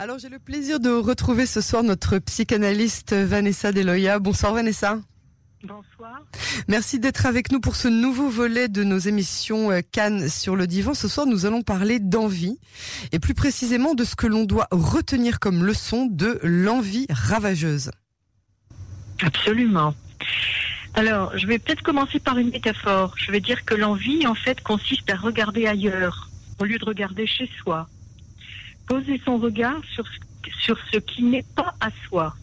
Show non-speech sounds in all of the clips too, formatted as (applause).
Alors j'ai le plaisir de retrouver ce soir notre psychanalyste Vanessa Deloya. Bonsoir Vanessa. Bonsoir. Merci d'être avec nous pour ce nouveau volet de nos émissions euh, Cannes sur le divan. Ce soir, nous allons parler d'envie et plus précisément de ce que l'on doit retenir comme leçon de l'envie ravageuse. Absolument. Alors, je vais peut-être commencer par une métaphore. Je vais dire que l'envie, en fait, consiste à regarder ailleurs au lieu de regarder chez soi. Poser son regard sur, sur ce qui n'est pas à soi.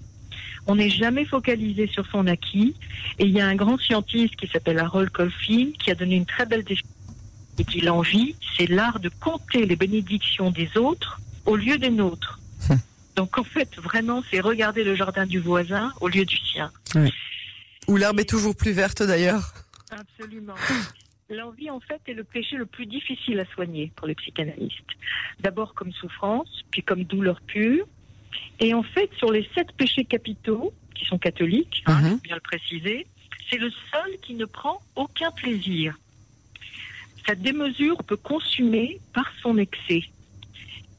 On n'est jamais focalisé sur son acquis. Et il y a un grand scientiste qui s'appelle Harold Colfin qui a donné une très belle définition. Et dit l'envie, c'est l'art de compter les bénédictions des autres au lieu des nôtres. Donc en fait, vraiment, c'est regarder le jardin du voisin au lieu du sien. Oui. Où l'herbe est toujours plus verte d'ailleurs. Absolument. (laughs) L'envie, en fait, est le péché le plus difficile à soigner pour les psychanalystes. D'abord comme souffrance, puis comme douleur pure. Et en fait, sur les sept péchés capitaux, qui sont catholiques, hein, Mhm. bien le préciser, c'est le seul qui ne prend aucun plaisir. Sa démesure peut consumer par son excès,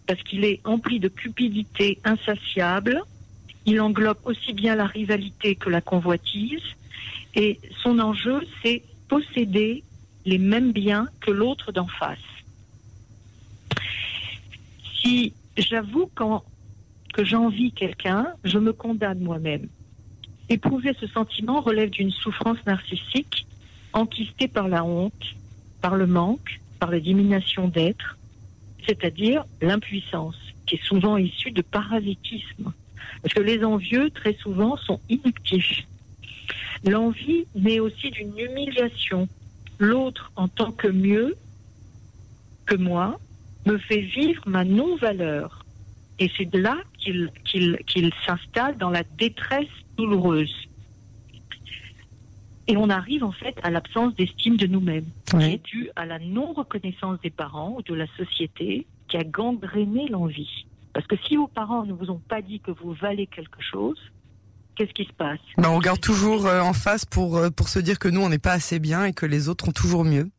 parce qu'il est empli de cupidité insatiable. Il englobe aussi bien la rivalité que la convoitise. Et son enjeu, c'est posséder les mêmes biens que l'autre d'en face. Si j'avoue que j'envie quelqu'un, je me condamne moi-même. Éprouver ce sentiment relève d'une souffrance narcissique enquistée par la honte, par le manque, par les diminutions d'être, c'est-à-dire l'impuissance, qui est souvent issue de parasitisme. Parce que les envieux, très souvent, sont inactifs. L'envie naît aussi d'une humiliation. L'autre, en tant que mieux que moi, me fait vivre ma non-valeur. Et c'est de là qu'il s'installe dans la détresse douloureuse. Et on arrive en fait à l'absence d'estime de nous-mêmes, qui est due à la non-reconnaissance des parents ou de la société qui a gangréné l'envie. Parce que si vos parents ne vous ont pas dit que vous valez quelque chose, qu'est-ce qui se passe Ben, on regarde toujours euh, en face pour, euh, pour se dire que nous, on n'est pas assez bien et que les autres ont toujours mieux.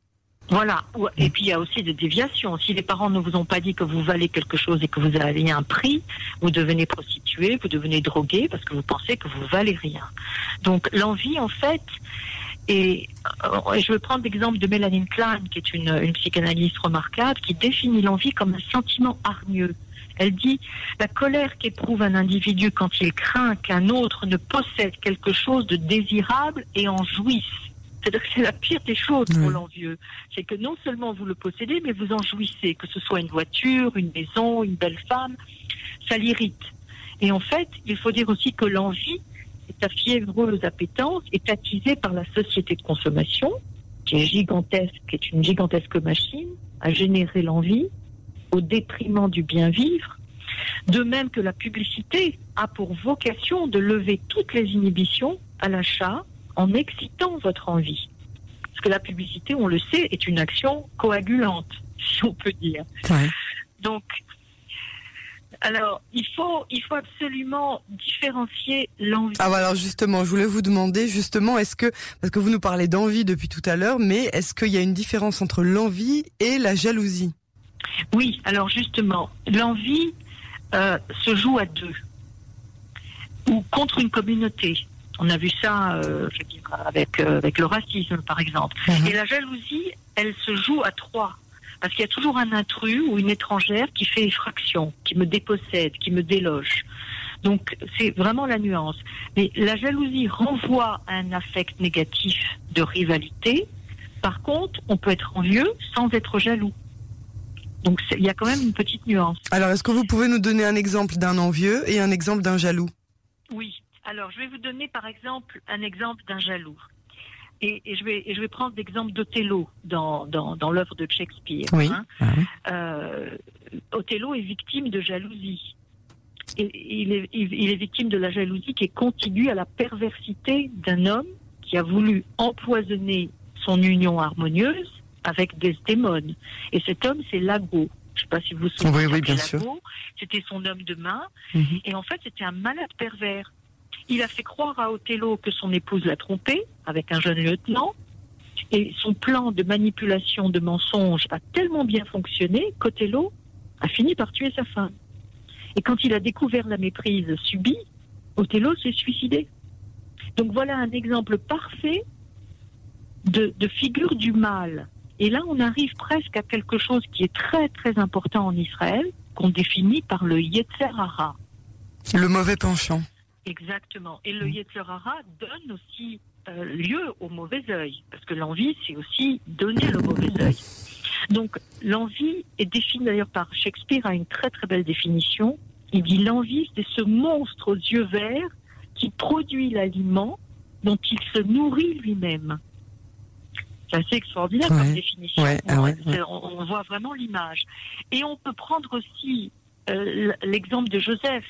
Voilà. Et puis il y a aussi des déviations. Si les parents ne vous ont pas dit que vous valez quelque chose et que vous avez un prix, vous devenez prostituée, vous devenez droguée parce que vous pensez que vous valez rien. Donc l'envie, en fait, et euh, je vais prendre l'exemple de Mélanie Klein, qui est une, une psychanalyste remarquable, qui définit l'envie comme un sentiment hargneux. Elle dit la colère qu'éprouve un individu quand il craint qu'un autre ne possède quelque chose de désirable et en jouisse. C'est-à-dire que c'est la pire des choses pour Oui. l'envieux. C'est que non seulement vous le possédez, mais vous en jouissez, que ce soit une voiture, une maison, une belle femme, ça l'irrite. Et en fait, il faut dire aussi que l'envie, sa fiévreuse appétence, est attisée par la société de consommation, qui est gigantesque, qui est une gigantesque machine à générer l'envie au détriment du bien vivre. De même que la publicité a pour vocation de lever toutes les inhibitions à l'achat en excitant votre envie. Parce que la publicité, on le sait, est une action coagulante, (laughs) si on peut dire. Donc, alors, il faut, il faut absolument différencier l'envie. Ah, bah alors justement, je voulais vous demander justement, est-ce que, parce que vous nous parlez d'envie depuis tout à l'heure, mais est-ce qu'il y a une différence entre l'envie et la jalousie? Oui, alors justement, l'envie euh, se joue à deux ou contre une communauté. On a vu ça, euh, je veux dire, avec, euh, avec le racisme, par exemple. Mhm. Et la jalousie, elle se joue à trois. Parce qu'il y a toujours un intrus ou une étrangère qui fait effraction, qui me dépossède, qui me déloge. Donc c'est vraiment la nuance. Mais la jalousie renvoie à un affect négatif de rivalité. Par contre, on peut être envieux sans être jaloux. Donc il y a quand même une petite nuance. Alors, est-ce que vous pouvez nous donner un exemple d'un envieux et un exemple d'un jaloux? Oui. Alors, je vais vous donner par exemple un exemple d'un jaloux. Et, et je vais, et je vais prendre l'exemple d'Othello dans, dans, dans l'œuvre de Shakespeare. Oui. hein. Euh, Othello est victime de jalousie. Et il est, il il est victime de la jalousie qui est contiguë à la perversité d'un homme qui a voulu empoisonner son union harmonieuse avec Desdémone. Et cet homme, c'est Lago. Je ne sais pas si vous vous souvenez. Oui, bien. Lago. C'était son homme de main. Mhm. Et en fait, c'était un malade pervers. Il a fait croire à Othello que son épouse l'a trompé avec un jeune lieutenant. Et son plan de manipulation, de mensonge a tellement bien fonctionné qu'Othello a fini par tuer sa femme. Et quand il a découvert la méprise subie, Othello s'est suicidé. Donc voilà un exemple parfait de, figure du mal. Et là, on arrive presque à quelque chose qui est très très important en Israël, qu'on définit par le Yetzer Hara. Le mauvais penchant. Exactement. Et le Yetzer Hara donne aussi euh, lieu au mauvais œil, parce que l'envie, c'est aussi donner le mauvais œil. Donc l'envie est définie d'ailleurs par Shakespeare a une très très belle définition. Il dit l'envie, c'est ce monstre aux yeux verts qui produit l'aliment dont il se nourrit lui-même. C'est assez extraordinaire Ouais. comme définition. Ouais, ah on, ouais, c'est- on- on voit vraiment l'image. Et on peut prendre aussi euh, l'exemple de Joseph.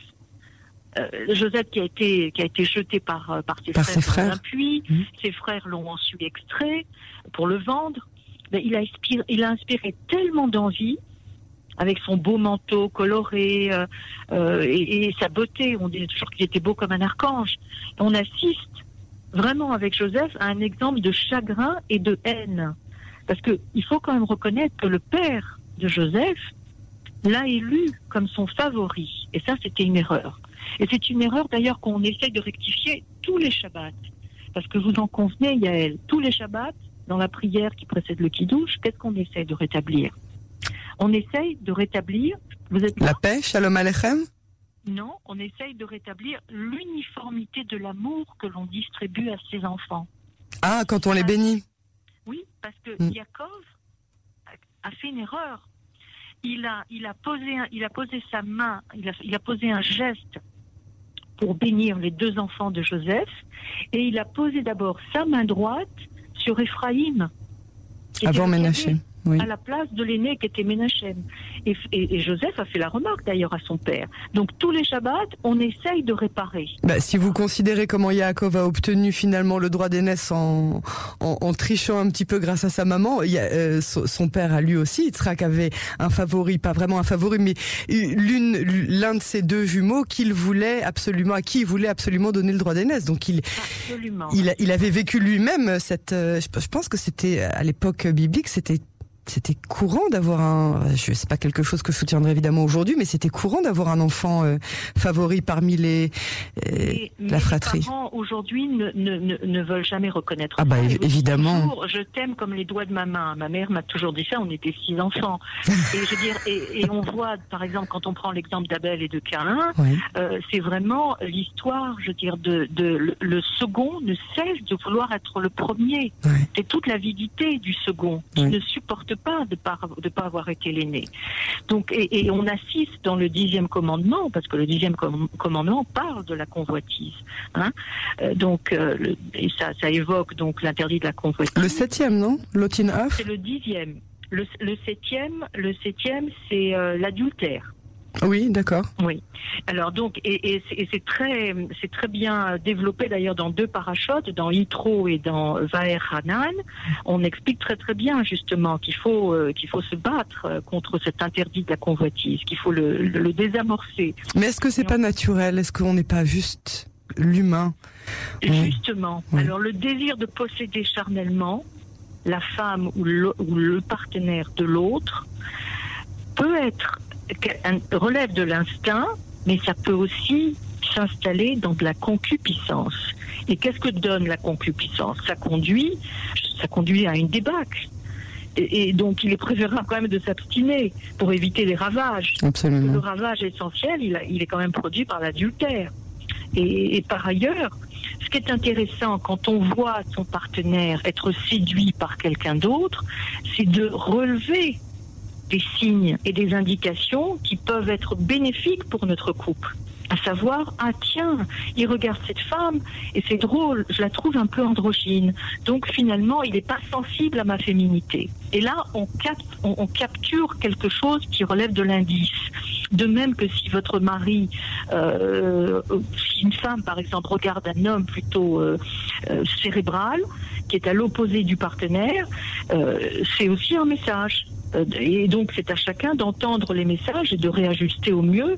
Euh, Joseph qui a été qui a été jeté par euh, par ses Par frères, ses dans un puits. Mhm. Ses frères l'ont ensuite extrait pour le vendre. Mais il a inspiré, il a inspiré tellement d'envie avec son beau manteau coloré euh, et, et sa beauté. On dit toujours qu'il était beau comme un archange. On assiste vraiment avec Joseph à un exemple de chagrin et de haine. Parce que il faut quand même reconnaître que le père de Joseph l'a élu comme son favori. Et ça, c'était une erreur. Et c'est une erreur d'ailleurs qu'on essaye de rectifier tous les Shabbats. Parce que vous en convenez, Yael, tous les Shabbats, dans la prière qui précède le Kiddush, qu'est-ce qu'on essaye de rétablir? On essaye de rétablir, vous êtes La paix, Shalom Alechem Non, on essaye de rétablir l'uniformité de l'amour que l'on distribue à ses enfants. Ah, quand on les bénit. Oui, parce que Mm. Yaakov a- fait une erreur. Il a, il a posé, il a posé sa main, il a, il a posé un geste pour bénir les deux enfants de Joseph, et il a posé d'abord sa main droite sur Éphraïm, Avant. Oui. à la place de l'aîné qui était Ménachem. Et, et- et Joseph a fait la remarque d'ailleurs à son père. Donc tous les Shabbats, on essaye de réparer. Bah, si vous considérez comment Yaakov a obtenu finalement le droit d'aînesse en, en, en trichant un petit peu grâce à sa maman, il y a, euh, son, son père a lui aussi, Yitzhak avait un favori, pas vraiment un favori, mais l'une, l'un de ses deux jumeaux qu'il voulait absolument, à qui il voulait absolument donner le droit d'aînesse. Donc il, il, il avait vécu lui-même cette. euh, je pense que c'était à l'époque biblique, c'était c'était courant d'avoir un. Je sais pas quelque chose que je soutiendrai évidemment aujourd'hui, mais c'était courant d'avoir un enfant euh, favori parmi les euh, mais la fratrie. Les parents aujourd'hui ne, ne, ne, ne veulent jamais reconnaître. Ah bah, ça. évidemment. toujours, je t'aime comme les doigts de ma main. Ma mère m'a toujours dit ça. On était six enfants. (laughs) et je veux dire, et, et on voit, par exemple, quand on prend l'exemple d'Abel et de Cain, euh, c'est vraiment l'histoire, je veux dire, de, de le, le second ne cesse de vouloir être le premier. C'est toute l'avidité du second qui ne supporte pas de pas de pas avoir été l'aîné. Donc, et, et on assiste dans le dixième commandement, parce que le dixième com- commandement parle de la convoitise. Hein Euh, donc, euh, le- et ça, ça évoque donc l'interdit de la convoitise. Le septième, non? Lotin C'est le dixième. Le, le septième, le septième, c'est euh, l'adultère. Oui, d'accord. Oui. Alors donc, et, et c'est- et c'est très, c'est très bien développé d'ailleurs dans deux parachutes, dans Yitro et dans Vaer Hanan. On explique très très bien justement qu'il faut euh, qu'il faut se battre euh, contre cet interdit de la convoitise, qu'il faut le, le, le désamorcer. Mais est-ce que c'est pas naturel? Est-ce qu'on n'est pas juste l'humain? Justement. Alors le désir de posséder charnellement la femme ou le, ou le partenaire de l'autre peut être relève de l'instinct, mais ça peut aussi s'installer dans de la concupiscence. Et qu'est-ce que donne la concupiscence? Ça conduit, ça conduit à une débâcle. Et, et donc, il est préférable quand même de s'abstiner pour éviter les ravages. Le Absolument. ravage essentiel, il, a- il est quand même produit par l'adultère. Et, et par ailleurs, ce qui est intéressant quand on voit son partenaire être séduit par quelqu'un d'autre, c'est de relever des signes et des indications qui peuvent être bénéfiques pour notre couple. À savoir, ah tiens, il regarde cette femme et c'est drôle, je la trouve un peu androgyne. Donc finalement, il n'est pas sensible à ma féminité. Et là, on, capte, on, capture quelque chose qui relève de l'indice. De même que si votre mari, euh, si une femme par exemple regarde un homme plutôt euh, euh, cérébral, qui est à l'opposé du partenaire, euh, c'est aussi un message. Euh, Et donc c'est à chacun d'entendre les messages et de réajuster au mieux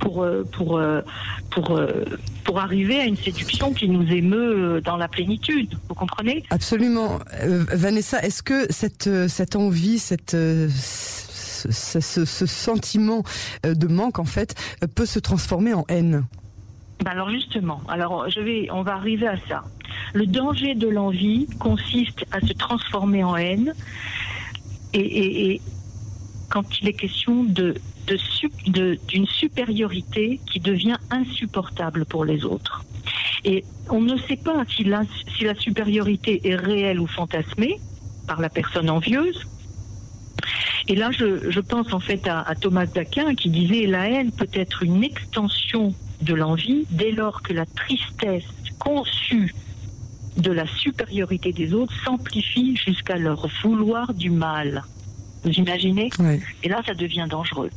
pour euh, pour euh, pour pour arriver à une séduction qui nous émeut dans la plénitude. Vous comprenez? Absolument. Euh, Vanessa, est-ce que cette, cette envie, cette, euh, ce, sentiment de manque en fait peut se transformer en haine? Ben alors justement, alors je vais, on va arriver à ça. Le danger de l'envie consiste à se transformer en haine, et, quand il est question d'une supériorité qui devient insupportable pour les autres. Et on ne sait pas si la, supériorité est réelle ou fantasmée par la personne envieuse. Et là, je, je pense en fait à, à Thomas d'Aquin qui disait la haine peut être une extension de l'envie dès lors que la tristesse conçue de la supériorité des autres s'amplifie jusqu'à leur vouloir du mal. Vous imaginez Et là, ça devient dangereux.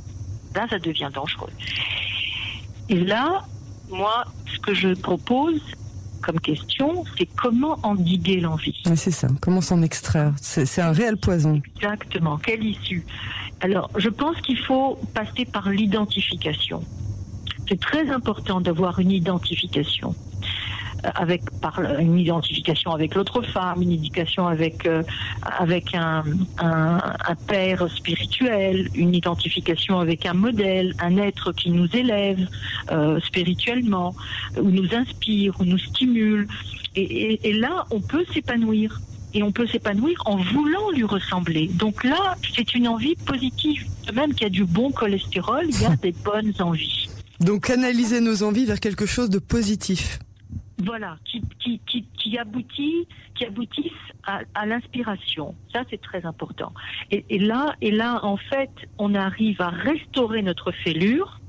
Là, ça devient dangereux. Et là, moi, ce que je propose comme question, c'est comment endiguer l'envie. c'est ça, comment s'en extraire. C'est un réel poison. Exactement, quelle issue Alors, je pense qu'il faut passer par l'identification. C'est très important d'avoir une identification avec par une identification avec l'autre femme, une identification avec euh, avec un, un, un, père spirituel, une identification avec un modèle, un être qui nous élève euh, spirituellement, ou nous inspire, ou nous stimule. Et, et, et là, on peut s'épanouir. Et on peut s'épanouir en voulant lui ressembler. Donc là, c'est une envie positive. De même qu'il y a du bon cholestérol, il y a (laughs) des bonnes envies. Donc canaliser nos envies vers quelque chose de positif voilà, qui, qui, qui, qui, aboutit, qui aboutissent à, à l'inspiration. Ça, c'est très important. Et, et, là, et là, en fait, on arrive à restaurer notre fêlure,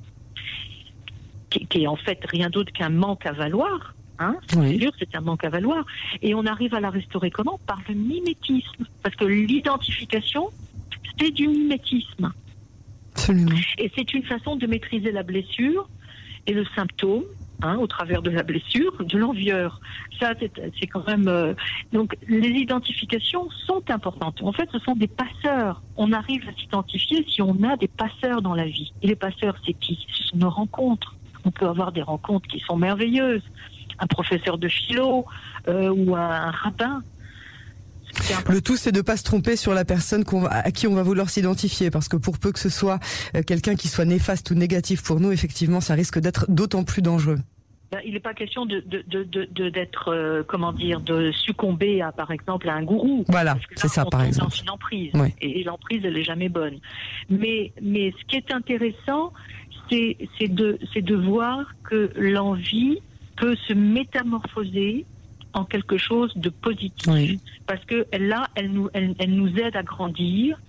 qui, qui est en fait rien d'autre qu'un manque à valoir. Hein oui. Fêlure, c'est un manque à valoir. Et on arrive à la restaurer comment? Par le mimétisme. Parce que l'identification, c'est du mimétisme. Absolument. Et c'est une façon de maîtriser la blessure et le symptôme Hein, au travers de la blessure, de l'envieur. Ça, c'est quand même. Euh, donc, les identifications sont importantes. En fait, ce sont des passeurs. On arrive à s'identifier si on a des passeurs dans la vie. Et les passeurs, c'est qui? Ce sont nos rencontres. On peut avoir des rencontres qui sont merveilleuses. Un professeur de philo euh, ou un, rabbin le tout, c'est de pas se tromper sur la personne à qui on va vouloir s'identifier, parce que pour peu que ce soit euh, quelqu'un qui soit néfaste ou négatif pour nous, effectivement, ça risque d'être d'autant plus dangereux. Il n'est pas question de, d'être, euh, comment dire, de succomber à, par exemple, à un gourou. Voilà, c'est ça, par exemple. Dans une emprise, et, l'emprise, elle est jamais bonne. Mais, mais ce qui est intéressant, c'est, c'est de, c'est de voir que l'envie peut se métamorphoser en quelque chose de positif. Parce que là, elle nous, elle, elle, nous aide à grandir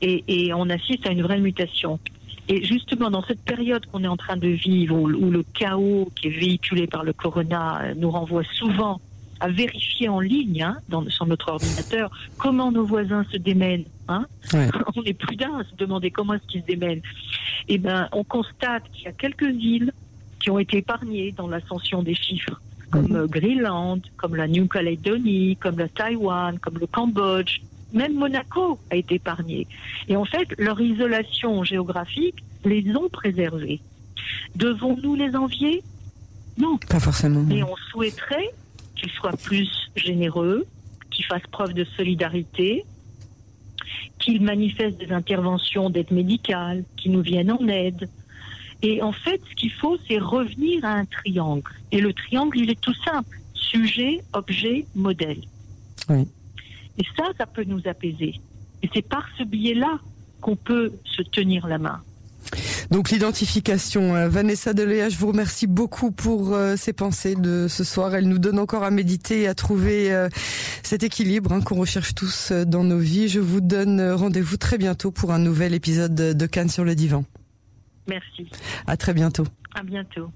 et, et, on assiste à une vraie mutation. Et justement, dans cette période qu'on est en train de vivre, où, où, le chaos qui est véhiculé par le corona euh, nous renvoie souvent à vérifier en ligne, hein, dans, sur notre ordinateur, comment nos voisins se démènent. Hein ouais. (laughs) On est plus d'un à se demander comment est-ce qu'ils se démènent. Eh ben, on constate qu'il y a quelques îles qui ont été épargnées dans l'ascension des chiffres comme mm Greenland, comme la New Caledonie, comme la Taïwan, comme le Cambodge. Même Monaco a été épargné. Et en fait, leur isolation géographique les ont préservés. Devons-nous les envier? Non. Pas forcément. Mais on souhaiterait qu'ils soient plus généreux, qu'ils fassent preuve de solidarité, qu'ils manifestent des interventions d'aide médicale, qu'ils nous viennent en aide, et en fait, ce qu'il faut, c'est revenir à un triangle. Et le triangle, il est tout simple. Sujet, objet, modèle. Oui. Et ça, ça peut nous apaiser. Et c'est par ce biais-là qu'on peut se tenir la main. Donc l'identification. Euh, Vanessa Deléa, je vous remercie beaucoup pour euh, ces pensées de ce soir. Elle nous donne encore à méditer et à trouver euh, cet équilibre hein, qu'on recherche tous euh, dans nos vies. Je vous donne rendez-vous très bientôt pour un nouvel épisode de Cannes sur le divan. Merci. À très bientôt. À bientôt.